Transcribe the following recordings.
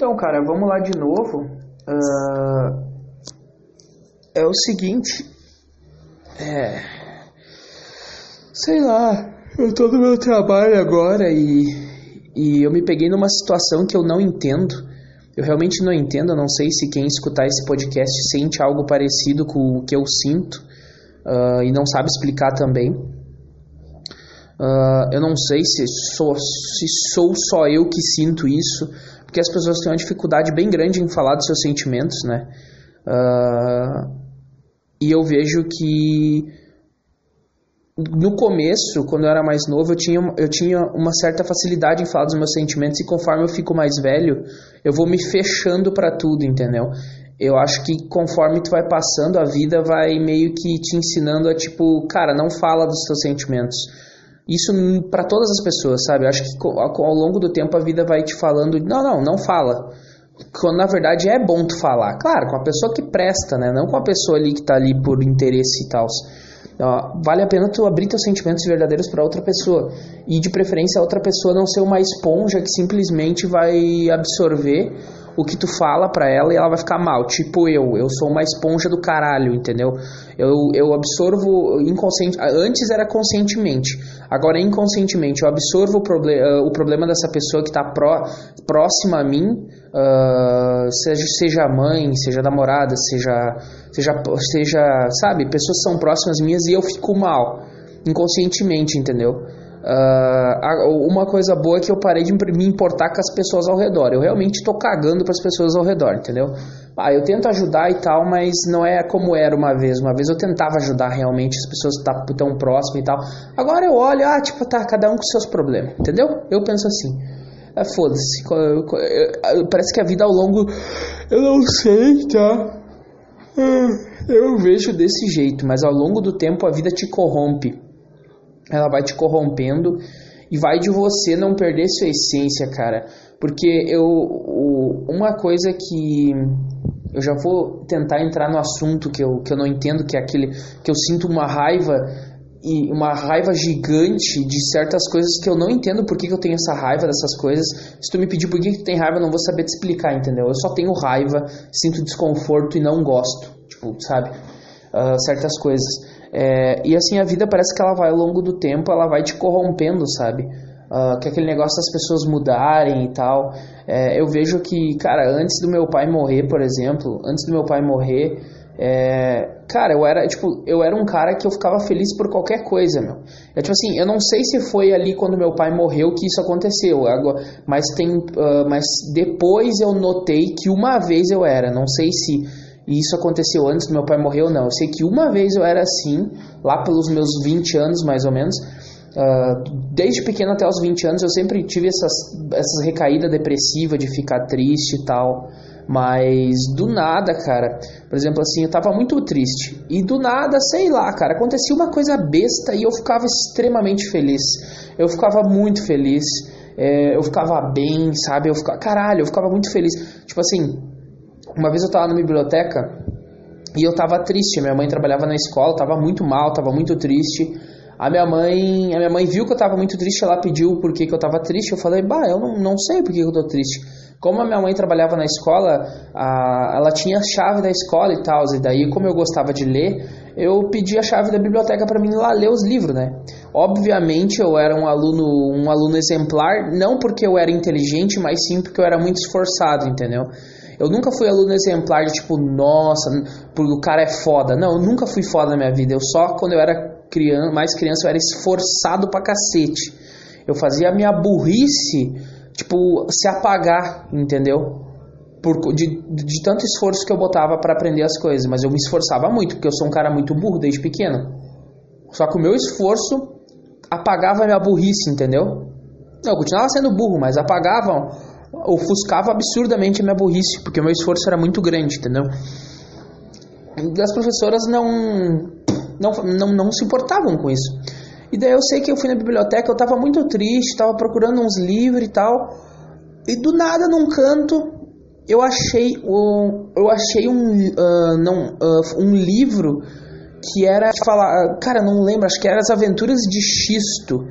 Então, cara, vamos lá de novo. Uh, é o seguinte. É. Sei lá, eu tô no meu trabalho agora e, e eu me peguei numa situação que eu não entendo. Eu realmente não entendo, eu não sei se quem escutar esse podcast sente algo parecido com o que eu sinto uh, e não sabe explicar também. Uh, eu não sei se sou, se sou só eu que sinto isso, porque as pessoas têm uma dificuldade bem grande em falar dos seus sentimentos, né? Uh, e eu vejo que no começo, quando eu era mais novo, eu tinha, eu tinha uma certa facilidade em falar dos meus sentimentos e conforme eu fico mais velho, eu vou me fechando para tudo, entendeu? Eu acho que conforme tu vai passando, a vida vai meio que te ensinando a tipo, cara, não fala dos teus sentimentos. Isso para todas as pessoas, sabe? Eu acho que ao longo do tempo a vida vai te falando, não, não, não fala. Quando na verdade é bom tu falar. Claro, com a pessoa que presta, né? Não com a pessoa ali que tá ali por interesse e tal. vale a pena tu abrir teus sentimentos verdadeiros para outra pessoa. E de preferência a outra pessoa não ser uma esponja que simplesmente vai absorver o que tu fala pra ela e ela vai ficar mal. Tipo eu, eu sou uma esponja do caralho, entendeu? Eu, eu absorvo inconsciente. Antes era conscientemente, agora é inconscientemente. Eu absorvo o, proble uh, o problema dessa pessoa que tá pró próxima a mim, uh, seja, seja mãe, seja namorada, seja, seja, seja, sabe, pessoas que são próximas minhas e eu fico mal, inconscientemente, entendeu? Uh, uma coisa boa é que eu parei de me importar com as pessoas ao redor. Eu realmente tô cagando para as pessoas ao redor, entendeu? Ah, eu tento ajudar e tal, mas não é como era uma vez. Uma vez eu tentava ajudar realmente as pessoas que tá tão próximas e tal. Agora eu olho, ah, tipo, tá, cada um com seus problemas, entendeu? Eu penso assim. É, Foda-se. Parece que a vida ao longo. Eu não sei, tá? Ah, eu vejo desse jeito, mas ao longo do tempo a vida te corrompe ela vai te corrompendo e vai de você não perder sua essência, cara. Porque eu uma coisa que eu já vou tentar entrar no assunto que eu, que eu não entendo, que é aquele que eu sinto uma raiva e uma raiva gigante de certas coisas que eu não entendo por que, que eu tenho essa raiva dessas coisas. Se tu me pedir por que, que tu tem raiva, eu não vou saber te explicar, entendeu? Eu só tenho raiva, sinto desconforto e não gosto, tipo, sabe? Uh, certas coisas. É, e assim a vida parece que ela vai ao longo do tempo, ela vai te corrompendo, sabe? Uh, que aquele negócio das pessoas mudarem e tal. É, eu vejo que, cara, antes do meu pai morrer, por exemplo, antes do meu pai morrer, é, cara, eu era, tipo, eu era um cara que eu ficava feliz por qualquer coisa, meu. É tipo assim, eu não sei se foi ali quando meu pai morreu que isso aconteceu, agora, mas tem, uh, mas depois eu notei que uma vez eu era, não sei se e isso aconteceu antes do meu pai morrer ou não. Eu sei que uma vez eu era assim, lá pelos meus 20 anos mais ou menos. Uh, desde pequeno até os 20 anos eu sempre tive essas, essas recaídas depressivas de ficar triste e tal. Mas do nada, cara, por exemplo, assim, eu tava muito triste. E do nada, sei lá, cara, acontecia uma coisa besta e eu ficava extremamente feliz. Eu ficava muito feliz. É, eu ficava bem, sabe? Eu ficava, caralho, eu ficava muito feliz. Tipo assim, uma vez eu estava na biblioteca e eu estava triste. Minha mãe trabalhava na escola, estava muito mal, estava muito triste. A minha mãe, a minha mãe viu que eu estava muito triste, ela pediu por que, que eu estava triste. Eu falei, bah, eu não, não sei por que, que eu tô triste. Como a minha mãe trabalhava na escola, a, ela tinha a chave da escola e tal, e daí, como eu gostava de ler, eu pedi a chave da biblioteca para mim lá ler os livros, né? Obviamente eu era um aluno, um aluno exemplar, não porque eu era inteligente, mas sim porque eu era muito esforçado, entendeu? Eu nunca fui aluno exemplar de tipo, nossa, porque o cara é foda. Não, eu nunca fui foda na minha vida. Eu só, quando eu era criança, mais criança, eu era esforçado pra cacete. Eu fazia a minha burrice, tipo, se apagar, entendeu? Por, de, de tanto esforço que eu botava para aprender as coisas. Mas eu me esforçava muito, porque eu sou um cara muito burro desde pequeno. Só que o meu esforço apagava a minha burrice, entendeu? Eu continuava sendo burro, mas apagava ofuscava absurdamente a minha burrice, porque o meu esforço era muito grande, entendeu? E as professoras não, não, não, não se importavam com isso. E daí eu sei que eu fui na biblioteca, eu tava muito triste, tava procurando uns livros e tal. E do nada, num canto, eu achei um, eu achei um, uh, não, uh, um livro que era falar, cara, não lembro, acho que era as Aventuras de Xisto.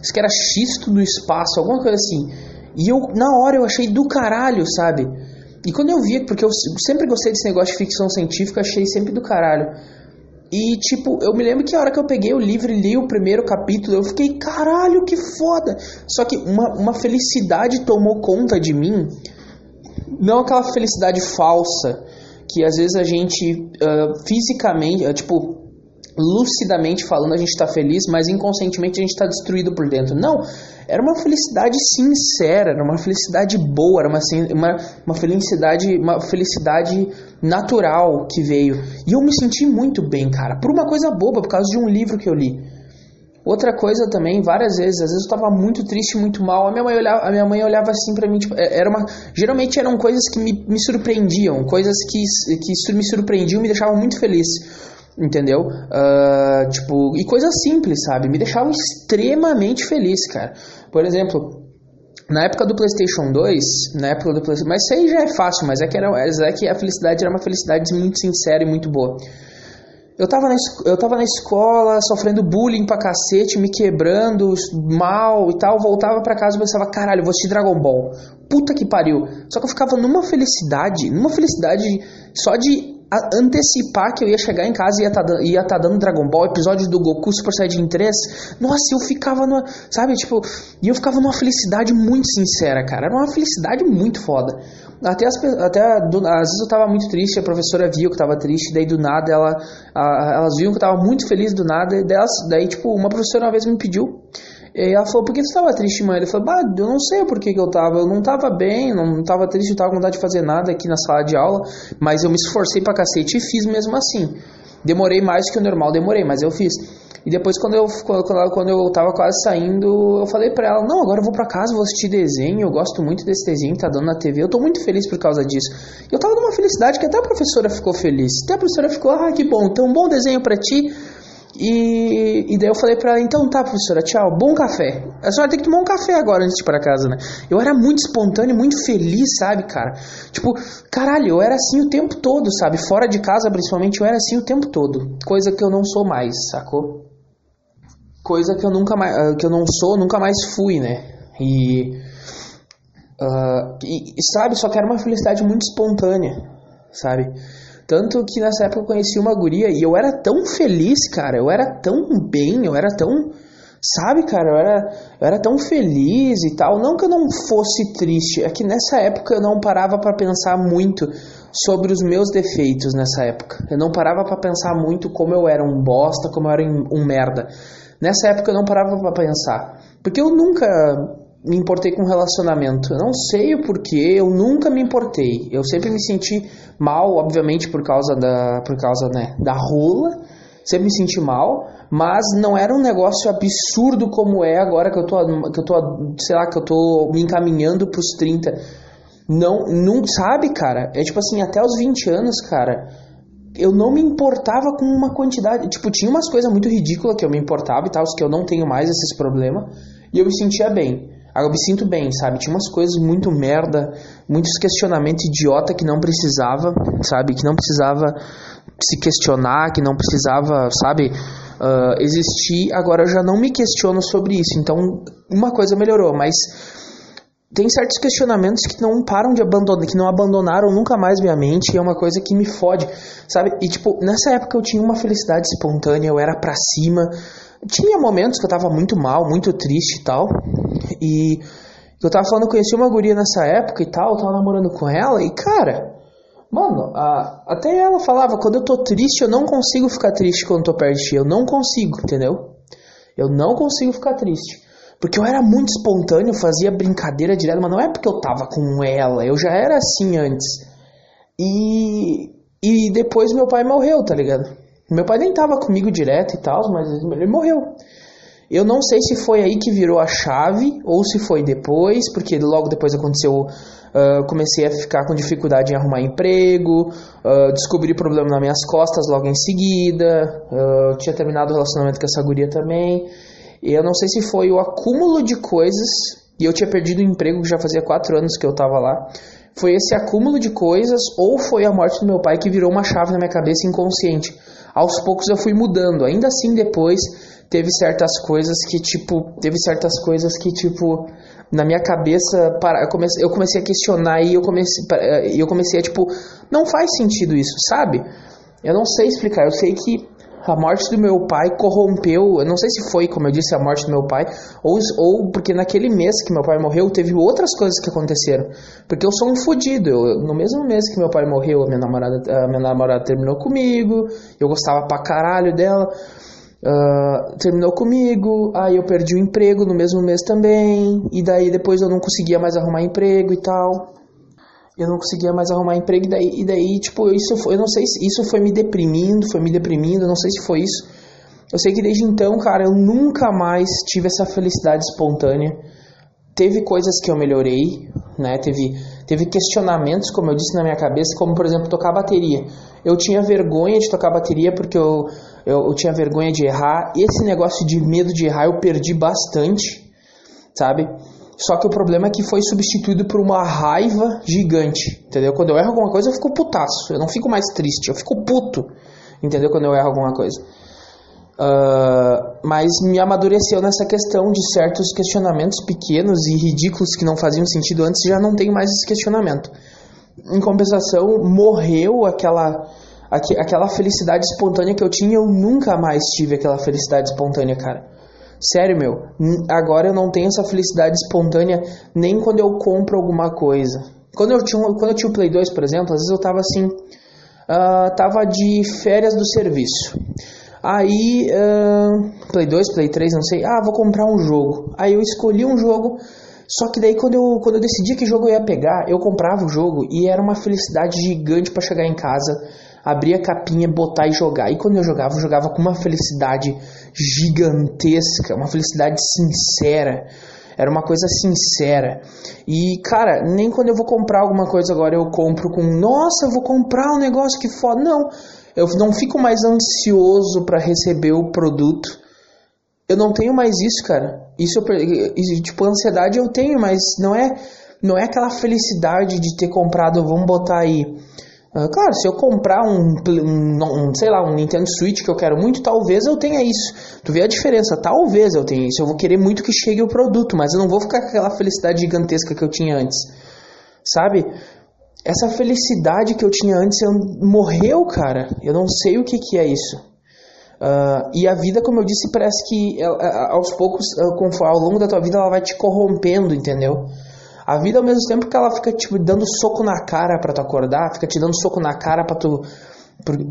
Acho que era Xisto no espaço, alguma coisa assim. E eu, na hora, eu achei do caralho, sabe? E quando eu vi, porque eu sempre gostei desse negócio de ficção científica, achei sempre do caralho. E, tipo, eu me lembro que a hora que eu peguei o livro e li o primeiro capítulo, eu fiquei, caralho, que foda! Só que uma, uma felicidade tomou conta de mim, não aquela felicidade falsa, que às vezes a gente uh, fisicamente, uh, tipo, lucidamente falando, a gente está feliz, mas inconscientemente a gente está destruído por dentro. Não, era uma felicidade sincera, era uma felicidade boa, era uma, uma, uma felicidade uma felicidade natural que veio. E eu me senti muito bem, cara, por uma coisa boba, por causa de um livro que eu li. Outra coisa também, várias vezes, às vezes eu estava muito triste, muito mal. A minha mãe olhava, a minha mãe olhava assim para mim, tipo, é, era uma, geralmente eram coisas que me, me surpreendiam, coisas que, que me surpreendiam, me deixavam muito feliz entendeu? Uh, tipo, e coisas simples, sabe? Me deixavam extremamente feliz, cara. Por exemplo, na época do PlayStation 2, na época do PlayStation, mas isso aí já é fácil, mas é que, era, é que a felicidade era uma felicidade muito sincera e muito boa. Eu tava, na, eu tava na escola, sofrendo bullying pra cacete, me quebrando, mal e tal. Voltava pra casa e pensava, caralho, vou assistir Dragon Ball. Puta que pariu. Só que eu ficava numa felicidade, numa felicidade só de antecipar que eu ia chegar em casa e ia tá, ia tá dando Dragon Ball, episódio do Goku Super Saiyajin 3. Nossa, eu ficava numa, sabe, tipo, e eu ficava numa felicidade muito sincera, cara. Era uma felicidade muito foda. Até, as, até do, às vezes eu tava muito triste, a professora viu que eu tava triste, daí do nada ela, a, elas viam que eu tava muito feliz do nada, e delas, daí, tipo, uma professora uma vez me pediu e ela falou, por que você estava triste, mãe? Ele falou, bah, eu não sei por que, eu tava. Eu não estava bem, não estava triste, não tava com vontade de fazer nada aqui na sala de aula, mas eu me esforcei pra cacete e fiz mesmo assim. Demorei mais que o normal, demorei, mas eu fiz. E depois, quando eu, quando, quando eu tava quase saindo, eu falei pra ela: Não, agora eu vou pra casa, vou assistir desenho. Eu gosto muito desse desenho que tá dando na TV. Eu tô muito feliz por causa disso. E eu tava numa felicidade que até a professora ficou feliz. Até a professora ficou: Ah, que bom, então um bom desenho pra ti. E, e daí eu falei pra ela, então tá, professora, tchau, bom café. A senhora tem que tomar um café agora antes de ir pra casa, né? Eu era muito espontâneo, muito feliz, sabe, cara? Tipo, caralho, eu era assim o tempo todo, sabe? Fora de casa, principalmente, eu era assim o tempo todo. Coisa que eu não sou mais, sacou? Coisa que eu nunca mais, ah, que eu não sou, nunca mais fui, né? E, uh, e, sabe, só que era uma felicidade muito espontânea, sabe? Tanto que nessa época eu conheci uma guria e eu era tão feliz, cara. Eu era tão bem, eu era tão. Sabe, cara, eu era, eu era tão feliz e tal. Não que eu não fosse triste, é que nessa época eu não parava para pensar muito sobre os meus defeitos nessa época. Eu não parava para pensar muito como eu era um bosta, como eu era um merda. Nessa época eu não parava para pensar. Porque eu nunca me importei com relacionamento. Eu não sei o porquê, eu nunca me importei. Eu sempre me senti mal, obviamente, por causa da, por causa, né, da rola. Sempre me senti mal, mas não era um negócio absurdo como é agora que eu tô, que eu tô sei lá, que eu tô me encaminhando pros 30. Não, não sabe, cara? É tipo assim, até os 20 anos, cara, eu não me importava com uma quantidade. Tipo, tinha umas coisas muito ridículas que eu me importava e tal, que eu não tenho mais esses problemas, e eu me sentia bem. Eu me sinto bem, sabe? Tinha umas coisas muito merda, muitos questionamentos idiota que não precisava, sabe? Que não precisava se questionar, que não precisava, sabe? Uh, existir. Agora eu já não me questiono sobre isso. Então, uma coisa melhorou, mas tem certos questionamentos que não param de abandonar, que não abandonaram nunca mais minha mente, e é uma coisa que me fode, sabe? E tipo, nessa época eu tinha uma felicidade espontânea, eu era pra cima. Tinha momentos que eu tava muito mal, muito triste e tal, e eu tava falando, eu conheci uma guria nessa época e tal, eu tava namorando com ela, e cara, mano, a, até ela falava, quando eu tô triste, eu não consigo ficar triste quando tô perto de ti, eu não consigo, entendeu? Eu não consigo ficar triste. Porque eu era muito espontâneo, fazia brincadeira direto, mas não é porque eu tava com ela, eu já era assim antes. E, e depois meu pai morreu, tá ligado? Meu pai nem tava comigo direto e tal, mas ele morreu. Eu não sei se foi aí que virou a chave ou se foi depois, porque logo depois aconteceu. Uh, comecei a ficar com dificuldade em arrumar emprego, uh, descobri problema nas minhas costas logo em seguida, uh, tinha terminado o relacionamento com essa guria também. E eu não sei se foi o acúmulo de coisas, e eu tinha perdido o emprego que já fazia quatro anos que eu tava lá. Foi esse acúmulo de coisas, ou foi a morte do meu pai que virou uma chave na minha cabeça inconsciente. Aos poucos eu fui mudando. Ainda assim, depois teve certas coisas que, tipo, teve certas coisas que, tipo, na minha cabeça, para, eu, comecei, eu comecei a questionar e eu comecei, e eu comecei a, tipo, não faz sentido isso, sabe? Eu não sei explicar, eu sei que a morte do meu pai corrompeu, eu não sei se foi, como eu disse, a morte do meu pai, ou, ou porque naquele mês que meu pai morreu, teve outras coisas que aconteceram. Porque eu sou um fodido. no mesmo mês que meu pai morreu, a minha namorada, a minha namorada terminou comigo, eu gostava pra caralho dela. Uh, terminou comigo, aí eu perdi o emprego no mesmo mês também, e daí depois eu não conseguia mais arrumar emprego e tal eu não conseguia mais arrumar emprego, e daí, e daí tipo, isso foi, eu não sei se isso foi me deprimindo, foi me deprimindo, não sei se foi isso. Eu sei que desde então, cara, eu nunca mais tive essa felicidade espontânea. Teve coisas que eu melhorei, né? Teve, teve questionamentos, como eu disse na minha cabeça, como por exemplo tocar bateria. Eu tinha vergonha de tocar bateria porque eu, eu, eu tinha vergonha de errar. Esse negócio de medo de errar eu perdi bastante, sabe? Só que o problema é que foi substituído por uma raiva gigante, entendeu? Quando eu erro alguma coisa, eu fico putaço. Eu não fico mais triste, eu fico puto, entendeu? Quando eu erro alguma coisa. Uh, mas me amadureceu nessa questão de certos questionamentos pequenos e ridículos que não faziam sentido antes, já não tenho mais esse questionamento. Em compensação, morreu aquela, aquela felicidade espontânea que eu tinha, eu nunca mais tive aquela felicidade espontânea, cara. Sério, meu, agora eu não tenho essa felicidade espontânea nem quando eu compro alguma coisa. Quando eu tinha, quando eu tinha o Play 2, por exemplo, às vezes eu tava assim, uh, tava de férias do serviço. Aí, uh, Play 2, Play 3, não sei, ah, vou comprar um jogo. Aí eu escolhi um jogo, só que daí quando eu, quando eu decidi que jogo eu ia pegar, eu comprava o jogo e era uma felicidade gigante para chegar em casa abrir a capinha, botar e jogar. E quando eu jogava, eu jogava com uma felicidade gigantesca, uma felicidade sincera. Era uma coisa sincera. E, cara, nem quando eu vou comprar alguma coisa agora eu compro com, nossa, vou comprar um negócio que foda. Não, eu não fico mais ansioso para receber o produto. Eu não tenho mais isso, cara. Isso, eu, tipo, ansiedade eu tenho, mas não é, não é aquela felicidade de ter comprado, vamos botar aí, claro, se eu comprar um, um, um, sei lá, um Nintendo Switch que eu quero muito, talvez eu tenha isso. Tu vê a diferença? Talvez eu tenha isso. Eu vou querer muito que chegue o produto, mas eu não vou ficar com aquela felicidade gigantesca que eu tinha antes. Sabe? Essa felicidade que eu tinha antes eu, morreu, cara. Eu não sei o que, que é isso. Uh, e a vida, como eu disse, parece que aos poucos, ao longo da tua vida, ela vai te corrompendo, entendeu? A vida, ao mesmo tempo que ela fica te dando soco na cara para tu acordar, fica te dando soco na cara para tu,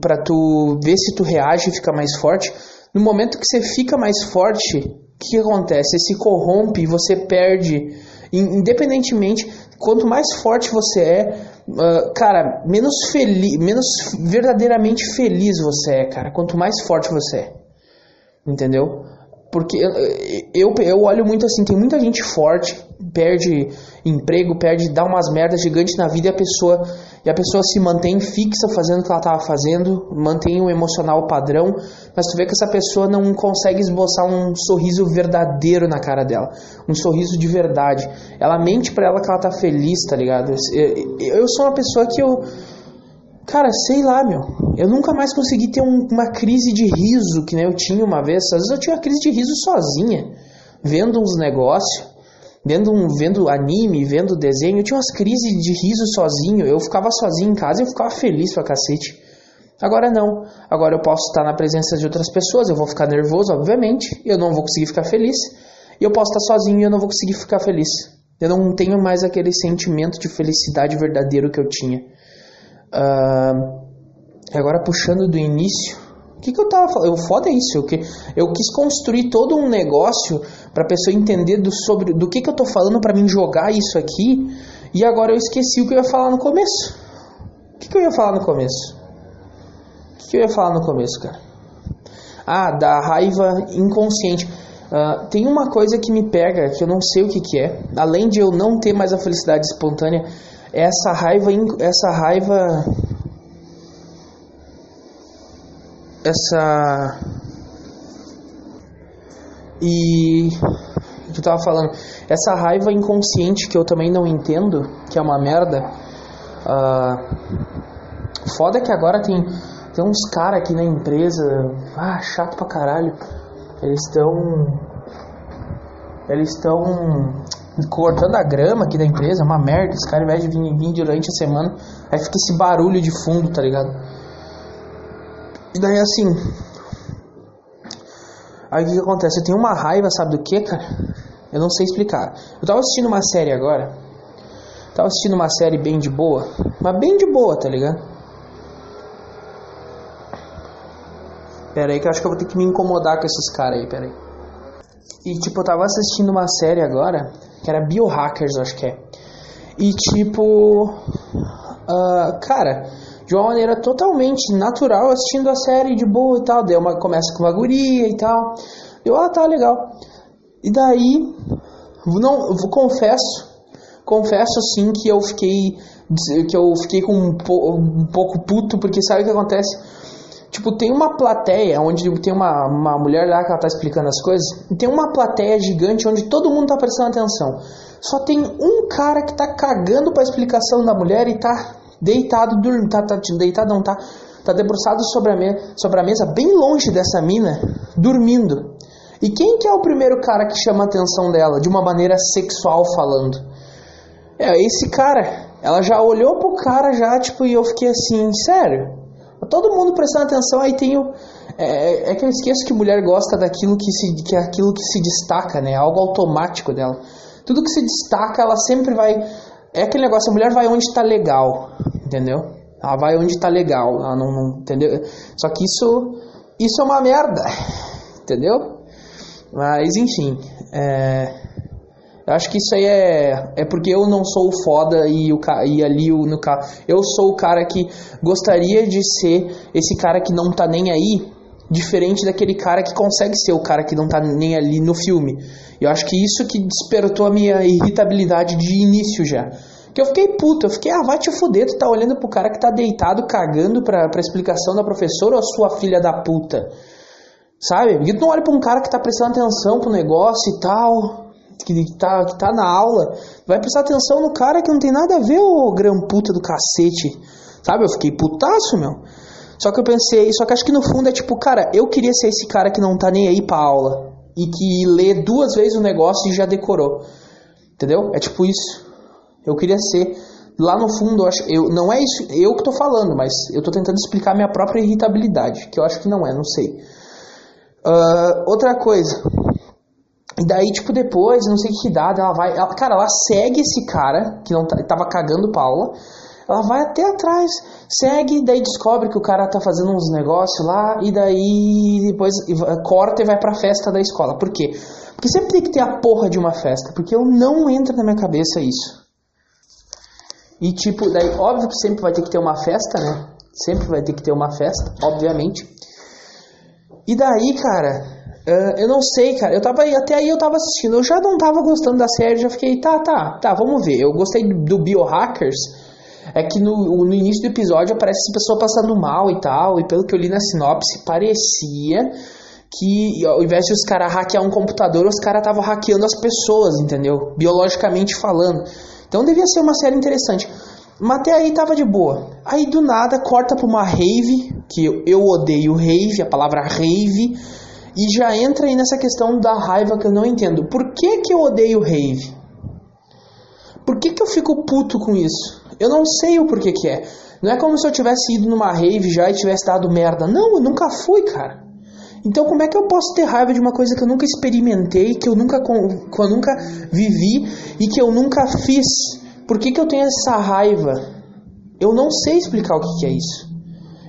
pra tu ver se tu reage e fica mais forte. No momento que você fica mais forte, o que acontece? Você se corrompe você perde. Independentemente, quanto mais forte você é, uh, cara, menos feliz, menos verdadeiramente feliz você é, cara. Quanto mais forte você é. Entendeu? Porque eu, eu olho muito assim, tem muita gente forte, perde emprego, perde, dá umas merdas gigantes na vida e a pessoa, e a pessoa se mantém fixa fazendo o que ela estava fazendo, mantém o emocional padrão, mas tu vê que essa pessoa não consegue esboçar um sorriso verdadeiro na cara dela, um sorriso de verdade. Ela mente para ela que ela tá feliz, tá ligado? Eu, eu sou uma pessoa que eu Cara, sei lá, meu. Eu nunca mais consegui ter um, uma crise de riso que nem eu tinha uma vez. Às vezes eu tinha uma crise de riso sozinha, vendo uns negócios, vendo, um, vendo anime, vendo desenho. Eu tinha umas crises de riso sozinho. Eu ficava sozinho em casa e eu ficava feliz pra cacete. Agora não. Agora eu posso estar na presença de outras pessoas, eu vou ficar nervoso, obviamente, eu não vou conseguir ficar feliz. E eu posso estar sozinho e eu não vou conseguir ficar feliz. Eu não tenho mais aquele sentimento de felicidade verdadeiro que eu tinha. Uh, agora puxando do início, o que, que eu tava falando? O foda é isso, eu, que, eu quis construir todo um negócio para a pessoa entender do, sobre, do que, que eu tô falando para mim jogar isso aqui, e agora eu esqueci o que eu ia falar no começo. O que, que eu ia falar no começo? O que, que eu ia falar no começo, cara? Ah, da raiva inconsciente. Uh, tem uma coisa que me pega, que eu não sei o que, que é, além de eu não ter mais a felicidade espontânea, essa raiva, essa raiva, essa e que eu tava falando, essa raiva inconsciente que eu também não entendo, que é uma merda. Uh, foda que agora tem Tem uns caras aqui na empresa, ah, chato pra caralho. Eles estão. Eles estão cortando a grama aqui da empresa, uma merda. Esse cara, ao invés de vir, vir durante a semana, aí fica esse barulho de fundo, tá ligado? E daí assim. Aí o que, que acontece? Eu tenho uma raiva, sabe do que, cara? Eu não sei explicar. Eu tava assistindo uma série agora. Tava assistindo uma série bem de boa. Mas bem de boa, tá ligado? Pera aí que eu acho que eu vou ter que me incomodar com esses caras aí, pera aí. E tipo, eu tava assistindo uma série agora, que era Biohackers, acho que é. E tipo, uh, cara, de uma maneira totalmente natural, assistindo a série de boa e tal. Daí uma, começa com uma guria e tal. Eu, ah, tá legal. E daí, não, eu confesso, confesso sim que eu fiquei, que eu fiquei com um, um pouco puto, porque sabe o que acontece? Tipo, tem uma plateia onde tem uma, uma mulher lá que ela tá explicando as coisas, e tem uma plateia gigante onde todo mundo tá prestando atenção. Só tem um cara que tá cagando pra explicação da mulher e tá deitado, dormindo, tá, tá deitado não, tá, tá debruçado sobre a, me, sobre a mesa, bem longe dessa mina, dormindo. E quem que é o primeiro cara que chama a atenção dela, de uma maneira sexual falando? É esse cara. Ela já olhou pro cara já, tipo, e eu fiquei assim, sério? Todo mundo prestando atenção, aí tem o. É, é, que eu esqueço que mulher gosta daquilo que se, que é aquilo que se destaca, né? Algo automático dela. Tudo que se destaca, ela sempre vai. É aquele negócio, a mulher vai onde está legal, entendeu? Ela vai onde está legal, ela não, não, entendeu? Só que isso, isso é uma merda, entendeu? Mas enfim, é, acho que isso aí é, é porque eu não sou o foda e, o, e ali o, no carro. Eu sou o cara que gostaria de ser esse cara que não tá nem aí, diferente daquele cara que consegue ser o cara que não tá nem ali no filme. Eu acho que isso que despertou a minha irritabilidade de início já. Que eu fiquei puto, eu fiquei, ah, vai te fuder, tu tá olhando pro cara que tá deitado cagando pra, pra explicação da professora ou a sua filha da puta? Sabe? Porque tu não olha pra um cara que tá prestando atenção pro negócio e tal que tá, que tá na aula, vai prestar atenção no cara que não tem nada a ver, o gramputa do cacete. Sabe? Eu fiquei putaço, meu. Só que eu pensei, só que acho que no fundo é tipo, cara, eu queria ser esse cara que não tá nem aí pra aula. E que lê duas vezes o negócio e já decorou. Entendeu? É tipo isso. Eu queria ser. Lá no fundo, eu acho, eu, não é isso eu que tô falando, mas eu tô tentando explicar minha própria irritabilidade, que eu acho que não é, não sei. Uh, outra coisa, e daí, tipo, depois, não sei que idade, ela vai. Ela, cara, ela segue esse cara, que não tá, tava cagando Paula. Ela vai até atrás, segue, daí descobre que o cara tá fazendo uns negócios lá, e daí depois corta e vai pra festa da escola. Por quê? Porque sempre tem que ter a porra de uma festa, porque eu não entra na minha cabeça isso. E tipo, daí óbvio que sempre vai ter que ter uma festa, né? Sempre vai ter que ter uma festa, obviamente. E daí, cara, Uh, eu não sei, cara. Eu tava até aí eu tava assistindo. Eu já não tava gostando da série, já fiquei, tá, tá, tá, vamos ver. Eu gostei do Biohackers. É que no, no início do episódio aparece essa pessoa passando mal e tal. E pelo que eu li na sinopse, parecia que ao invés de os caras hackear um computador, os caras estavam hackeando as pessoas, entendeu? Biologicamente falando. Então devia ser uma série interessante. Mas até aí tava de boa. Aí do nada corta pra uma rave, que eu, eu odeio rave, a palavra rave e já entra aí nessa questão da raiva que eu não entendo. Por que, que eu odeio rave? Por que, que eu fico puto com isso? Eu não sei o porquê que é. Não é como se eu tivesse ido numa rave já e tivesse dado merda. Não, eu nunca fui, cara. Então como é que eu posso ter raiva de uma coisa que eu nunca experimentei, que eu nunca, que eu nunca vivi e que eu nunca fiz? Por que, que eu tenho essa raiva? Eu não sei explicar o que, que é isso.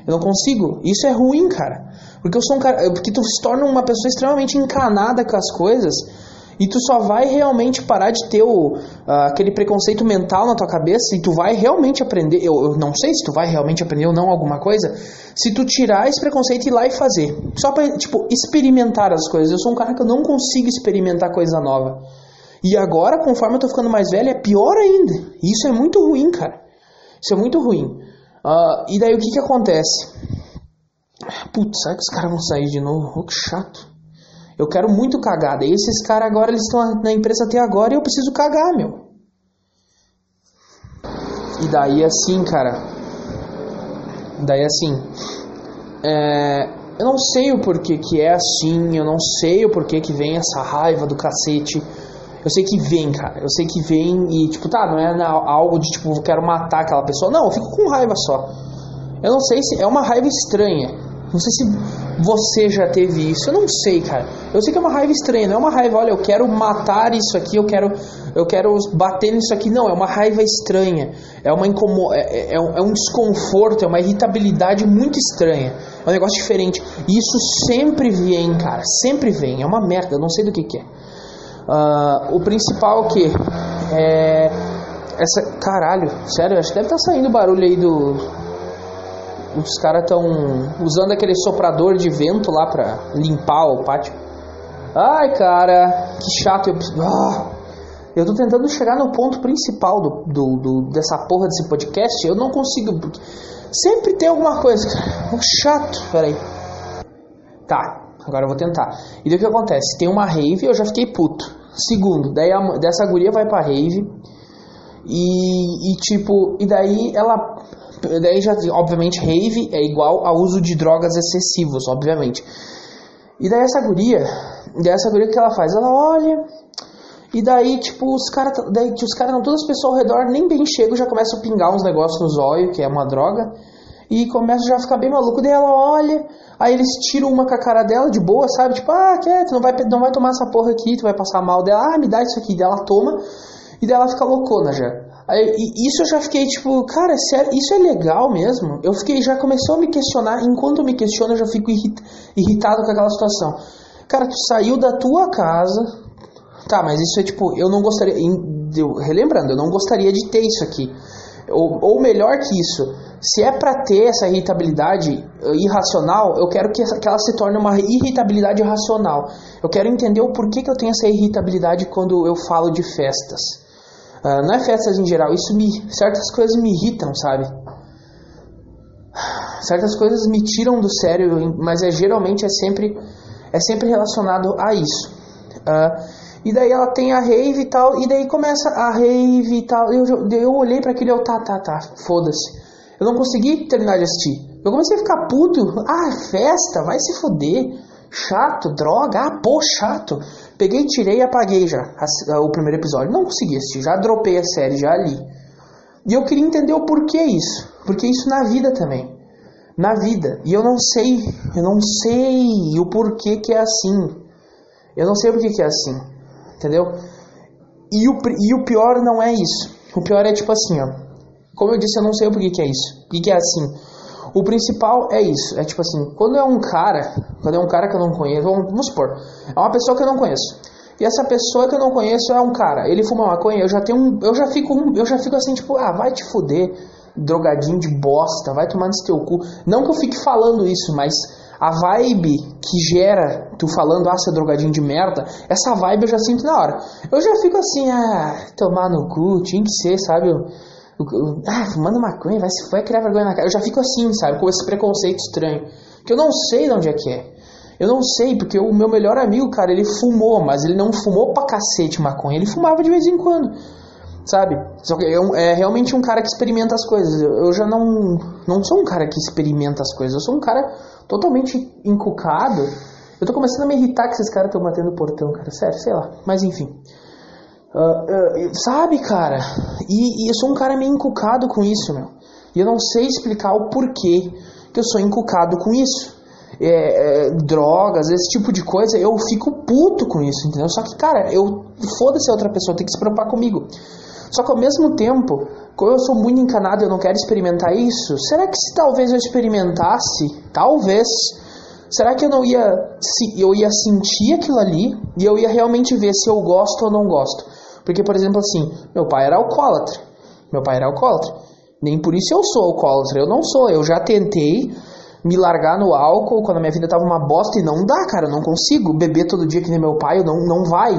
Eu não consigo. Isso é ruim, cara. Porque eu sou um cara, porque tu se torna uma pessoa extremamente encanada com as coisas e tu só vai realmente parar de ter o, uh, aquele preconceito mental na tua cabeça e tu vai realmente aprender, eu, eu, não sei se tu vai realmente aprender ou não alguma coisa, se tu tirar esse preconceito e ir lá e fazer. Só pra, tipo, experimentar as coisas. Eu sou um cara que eu não consigo experimentar coisa nova. E agora, conforme eu tô ficando mais velho, é pior ainda. E isso é muito ruim, cara. Isso é muito ruim. Uh, e daí o que que acontece? Putz, será que os caras vão sair de novo? Oh, que chato. Eu quero muito cagar. Daí esses caras agora, eles estão na empresa até agora e eu preciso cagar, meu. E daí assim, cara. Daí assim. é, eu não sei o porquê que é assim, eu não sei o porquê que vem essa raiva do cacete. Eu sei que vem, cara. Eu sei que vem e, tipo, tá, não é algo de, tipo, eu quero matar aquela pessoa. Não, eu fico com raiva só. Eu não sei se é uma raiva estranha. Não sei se você já teve isso. Eu não sei, cara. Eu sei que é uma raiva estranha. Não é uma raiva, olha, eu quero matar isso aqui, eu quero, eu quero bater nisso aqui. Não, é uma raiva estranha. É, uma incomo é, é, é um desconforto, é uma irritabilidade muito estranha. É um negócio diferente. E isso sempre vem, cara. Sempre vem. É uma merda. Eu não sei do que, que é. Uh, o principal que é essa caralho, sério, acho que deve estar tá saindo barulho aí do os caras estão usando aquele soprador de vento lá pra limpar o pátio. Ai, cara, que chato. Eu, ah, eu tô tentando chegar no ponto principal do, do, do, dessa porra desse podcast. Eu não consigo. Sempre tem alguma coisa, cara. Chato, peraí. Tá, agora eu vou tentar. E daí o que acontece? Tem uma rave, eu já fiquei puto. Segundo, daí a, dessa guria vai pra rave. E, e tipo, e daí ela daí já, obviamente, rave é igual a uso de drogas excessivos, obviamente. E daí essa guria, daí guria que ela faz? Ela olha, e daí, tipo, os caras, daí os caras, todas as pessoas ao redor, nem bem chegam, já começam a pingar uns negócios no zóio, que é uma droga, e começa já a ficar bem maluco. Daí ela olha, aí eles tiram uma com a cara dela de boa, sabe? Tipo, ah, quer, tu não vai, não vai tomar essa porra aqui, tu vai passar mal dela, ah, me dá isso aqui. Daí ela toma, e daí ela fica loucona já. Aí, isso eu já fiquei tipo, cara, sério, isso é legal mesmo? Eu fiquei, já começou a me questionar, enquanto eu me questiono, eu já fico irrit, irritado com aquela situação. Cara, tu saiu da tua casa. Tá, mas isso é tipo, eu não gostaria. Eu, relembrando, eu não gostaria de ter isso aqui. Ou, ou melhor que isso, se é para ter essa irritabilidade uh, irracional, eu quero que, que ela se torne uma irritabilidade racional. Eu quero entender o porquê que eu tenho essa irritabilidade quando eu falo de festas. Uh, não é festas em geral, isso me. certas coisas me irritam, sabe? Certas coisas me tiram do sério, mas é geralmente é sempre é sempre relacionado a isso. Uh, e daí ela tem a rave e tal, e daí começa a rave e tal. Eu, eu olhei para aquele, eu, tá, tá, tá, foda-se. Eu não consegui terminar de assistir. Eu comecei a ficar puto. Ah, festa, vai se foder. Chato, droga, ah, pô, chato. Peguei, tirei e apaguei já o primeiro episódio. Não consegui assistir, já dropei a série, já li. E eu queria entender o porquê isso. Porque isso na vida também. Na vida. E eu não sei, eu não sei o porquê que é assim. Eu não sei o porquê que é assim. Entendeu? E o, e o pior não é isso. O pior é tipo assim, ó. Como eu disse, eu não sei o porquê que é isso. O que, que é assim? O principal é isso, é tipo assim, quando é um cara, quando é um cara que eu não conheço, vamos, vamos supor, é uma pessoa que eu não conheço. E essa pessoa que eu não conheço é um cara, ele fuma maconha, eu já tenho um, eu já fico eu já fico assim, tipo, ah, vai te fuder, drogadinho de bosta, vai tomar nesse teu cu. Não que eu fique falando isso, mas a vibe que gera tu falando, ah, você é drogadinho de merda, essa vibe eu já sinto na hora. Eu já fico assim, ah, tomar no cu, tinha que ser, sabe? Ah, fumando maconha, vai se foi criar vergonha na cara. Eu já fico assim, sabe, com esse preconceito estranho. Que eu não sei de onde é que é. Eu não sei, porque o meu melhor amigo, cara, ele fumou, mas ele não fumou pra cacete maconha, ele fumava de vez em quando, sabe? Só que é, é realmente um cara que experimenta as coisas. Eu, eu, já não, não sou um cara que experimenta as coisas, eu sou um cara totalmente encucado. Eu tô começando a me irritar que esses caras estão batendo o portão, cara, sério, sei lá. Mas enfim. Uh, uh, sabe, cara? E, e, eu sou um cara meio encucado com isso, meu. E eu não sei explicar o porquê que eu sou encucado com isso. É, é, drogas, esse tipo de coisa, eu fico puto com isso, entendeu? Só que, cara, eu foda-se a outra pessoa, tem que se preocupar comigo. Só que ao mesmo tempo, como eu sou muito encanado e eu não quero experimentar isso, será que se talvez eu experimentasse, talvez, será que eu não ia, se, eu ia sentir aquilo ali e eu ia realmente ver se eu gosto ou não gosto? Porque, por exemplo, assim, meu pai era alcoólatra. Meu pai era alcoólatra. Nem por isso eu sou alcoólatra. Eu não sou. Eu já tentei me largar no álcool quando a minha vida tava uma bosta e não dá, cara. Eu não consigo beber todo dia que nem meu pai. Não, não vai.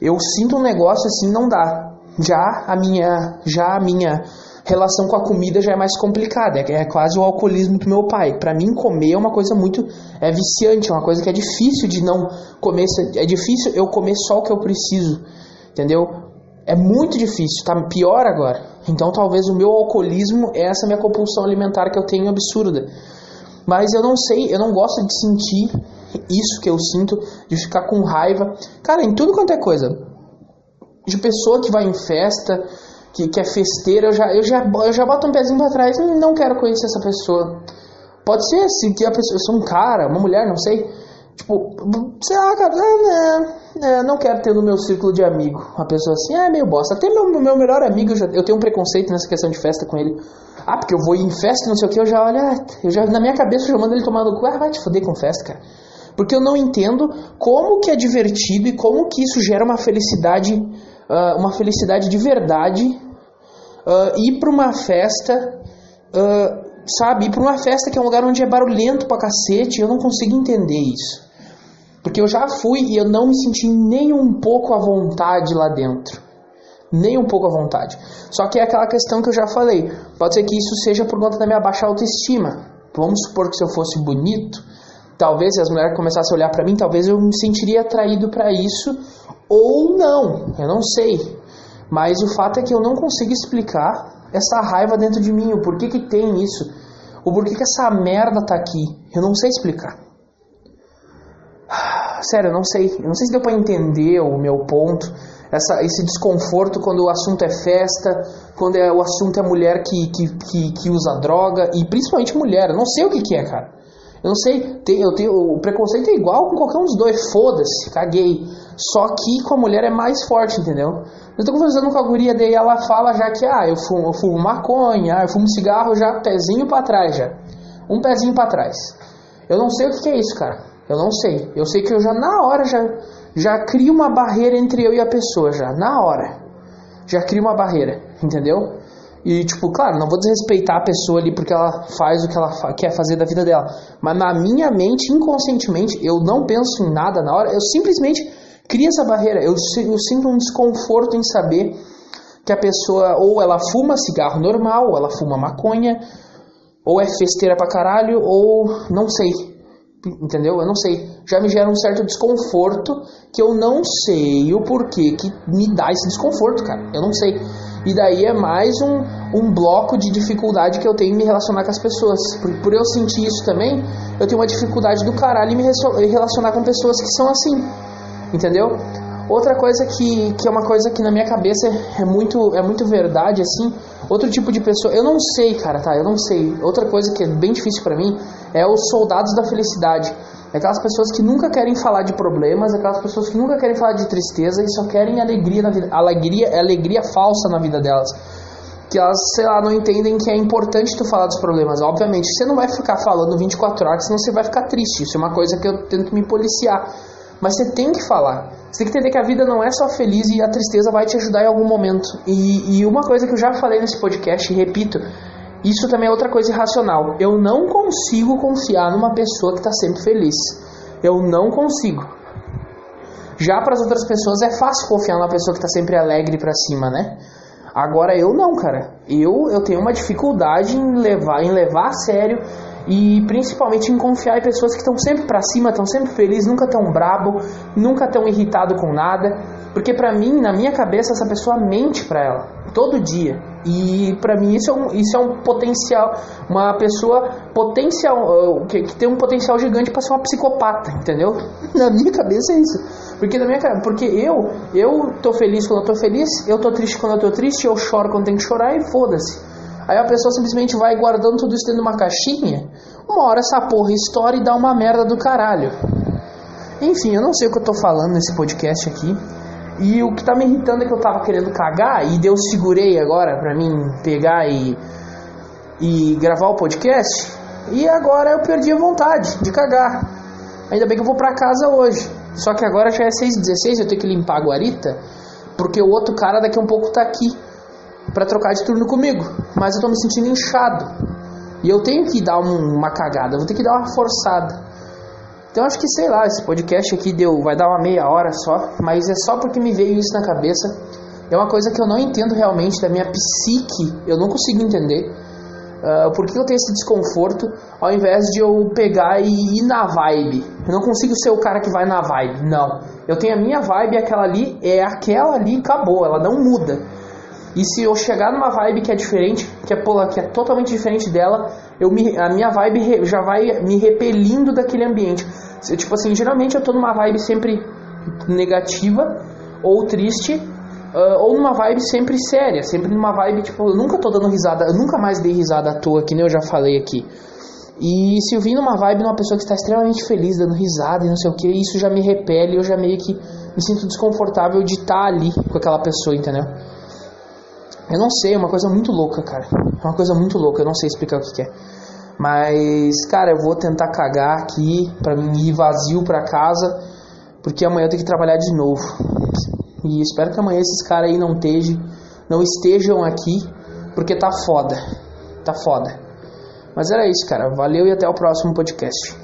Eu sinto um negócio assim, não dá. Já a minha, já a minha relação com a comida já é mais complicada. É, é quase o alcoolismo do meu pai. Para mim, comer é uma coisa muito é viciante, é uma coisa que é difícil de não comer. É difícil eu comer só o que eu preciso. Entendeu? É muito difícil, tá pior agora. Então talvez o meu alcoolismo é essa minha compulsão alimentar que eu tenho absurda. Mas eu não sei, eu não gosto de sentir isso que eu sinto, de ficar com raiva. Cara, em tudo quanto é coisa. De pessoa que vai em festa, que, que é festeira, eu já, eu, já, eu já boto um pezinho pra trás e não quero conhecer essa pessoa. Pode ser se que a pessoa, eu sou um cara, uma mulher, não sei. Tipo, sei lá, cara, é, é, não quero ter no meu círculo de amigo uma pessoa assim, é meio bosta. Até meu, meu melhor amigo, eu, já, eu tenho um preconceito nessa questão de festa com ele. Ah, porque eu vou em festa, não sei o que, eu já olho, ah, eu já, na minha cabeça eu já mando ele tomar no cu, ah, vai te foder com festa, cara. Porque eu não entendo como que é divertido e como que isso gera uma felicidade, uh, uma felicidade de verdade, uh, ir pra uma festa, uh, sabe, ir pra uma festa que é um lugar onde é barulhento pra cacete, eu não consigo entender isso. Porque eu já fui e eu não me senti nem um pouco à vontade lá dentro. Nem um pouco à vontade. Só que é aquela questão que eu já falei. Pode ser que isso seja por conta da minha baixa autoestima. Vamos supor que se eu fosse bonito, talvez se as mulheres começassem a olhar para mim, talvez eu me sentiria atraído para isso ou não, eu não sei. Mas o fato é que eu não consigo explicar essa raiva dentro de mim, o porquê que tem isso, o porquê que essa merda tá aqui. Eu não sei explicar. Sério, eu não sei. Eu não sei se deu para entender o meu ponto. Essa, esse desconforto quando o assunto é festa, quando é, o assunto é mulher que, que, que, que usa droga, e principalmente mulher. Eu não sei o que, que é, cara. Eu não sei, tem, eu tenho, o preconceito é igual com qualquer um dos dois, foda-se, caguei. Só que com a mulher é mais forte, entendeu? Eu tô conversando com a guria daí ela fala já que, ah, eu fumo, eu fumo maconha, eu fumo cigarro já, pezinho para trás já. Um pezinho para trás. Eu não sei o que, é isso, cara. Eu não sei. Eu sei que eu já na hora já, já crio uma barreira entre eu e a pessoa já, na hora. Já crio uma barreira, entendeu? E, tipo, claro, não vou desrespeitar a pessoa ali porque ela faz o que ela fa quer fazer da vida dela. Mas na minha mente, inconscientemente, eu não penso em nada na hora, eu simplesmente crio essa barreira. Eu, eu sinto um desconforto em saber que a pessoa, ou ela fuma cigarro normal, ou ela fuma maconha, ou é festeira pra caralho, ou não sei. Entendeu? Eu não sei. Já me gera um certo desconforto que eu não sei o porquê que me dá esse desconforto, cara. Eu não sei. E daí é mais um, um bloco de dificuldade que eu tenho em me relacionar com as pessoas. Por, por eu sentir isso também, eu tenho uma dificuldade do caralho em me relacionar com pessoas que são assim. Entendeu? Outra coisa que, que é uma coisa que na minha cabeça é muito, é muito verdade, assim. Outro tipo de pessoa. Eu não sei, cara, tá? Eu não sei. Outra coisa que é bem difícil para mim é os soldados da felicidade. É aquelas pessoas que nunca querem falar de problemas, é aquelas pessoas que nunca querem falar de tristeza e só querem alegria na vida, alegria, alegria falsa na vida delas. Que elas, sei lá, não entendem que é importante tu falar dos problemas. Obviamente, você não vai ficar falando 24 horas, senão você vai ficar triste. Isso é uma coisa que eu tento me policiar. Mas você tem que falar. Você tem que entender que a vida não é só feliz e a tristeza vai te ajudar em algum momento. E, e uma coisa que eu já falei nesse podcast, e repito, isso também é outra coisa irracional. Eu não consigo confiar numa pessoa que está sempre feliz. Eu não consigo. Já para as outras pessoas é fácil confiar numa pessoa que está sempre alegre para cima, né? Agora eu não, cara. Eu eu tenho uma dificuldade em levar em levar a sério e principalmente em confiar em pessoas que estão sempre para cima, estão sempre felizes, nunca tão brabo, nunca tão irritado com nada, porque para mim, na minha cabeça, essa pessoa mente para ela todo dia. E para mim isso é um, isso é um potencial, uma pessoa potencial uh, que, que, tem um potencial gigante para ser uma psicopata, entendeu? Na minha cabeça é isso. Porque na minha porque eu eu tô feliz quando eu tô feliz, eu tô triste quando eu tô triste, eu choro quando tenho que chorar e foda-se. Aí a pessoa simplesmente vai guardando tudo isso dentro de uma caixinha. Uma hora essa porra estoura e dá uma merda do caralho. Enfim, eu não sei o que eu tô falando nesse podcast aqui. E o que tá me irritando é que eu tava querendo cagar e deu segurei agora pra mim pegar e, e gravar o podcast. E agora eu perdi a vontade de cagar. Ainda bem que eu vou pra casa hoje. Só que agora já é 6h16, eu tenho que limpar a guarita. Porque o outro cara daqui a um pouco tá aqui para trocar de turno comigo, mas eu tô me sentindo inchado. E eu tenho que dar um, uma cagada, vou ter que dar uma forçada. Então acho que sei lá, esse podcast aqui deu, vai dar uma meia hora só, mas é só porque me veio isso na cabeça. É uma coisa que eu não entendo realmente da minha psique, eu não consigo entender. Uh, por que eu tenho esse desconforto ao invés de eu pegar e ir na vibe? Eu não consigo ser o cara que vai na vibe, não. Eu tenho a minha vibe, aquela ali é aquela ali, acabou, ela não muda. E se eu chegar numa vibe que é diferente, que é, que é totalmente diferente dela, eu me, a minha vibe já vai me repelindo daquele ambiente. Tipo assim, geralmente eu tô numa vibe sempre negativa ou triste, uh, ou numa vibe sempre séria, sempre numa vibe, tipo, eu nunca tô dando risada, eu nunca mais dei risada à toa, que nem eu já falei aqui. E se eu vim numa vibe numa pessoa que está extremamente feliz, dando risada e não sei o que, isso já me repele, eu já meio que me sinto desconfortável de estar tá ali com aquela pessoa, entendeu? Eu não sei, é uma coisa muito louca, cara. É uma coisa muito louca, eu não sei explicar o que, que é. Mas, cara, eu vou tentar cagar aqui pra mim ir vazio pra casa, porque amanhã eu tenho que trabalhar de novo. E espero que amanhã esses caras aí não não estejam aqui, porque tá foda. Tá foda. Mas era isso, cara. Valeu e até o próximo podcast.